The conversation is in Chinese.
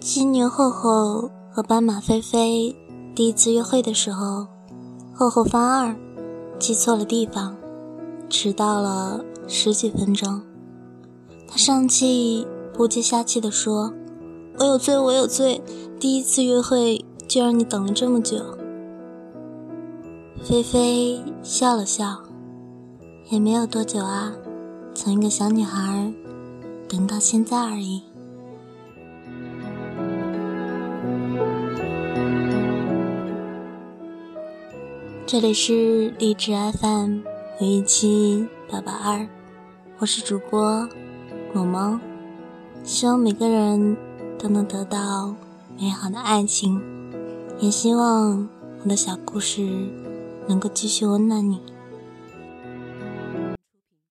今年厚厚和斑马菲菲第一次约会的时候，厚厚翻二，记错了地方，迟到了十几分钟。他上气不接下气地说：“我有罪，我有罪，第一次约会就让你等了这么久。”菲菲笑了笑，也没有多久啊，从一个小女孩等到现在而已。这里是荔枝 FM 五一七八八二，我是主播萌萌，希望每个人都能得到美好的爱情，也希望我的小故事能够继续温暖你。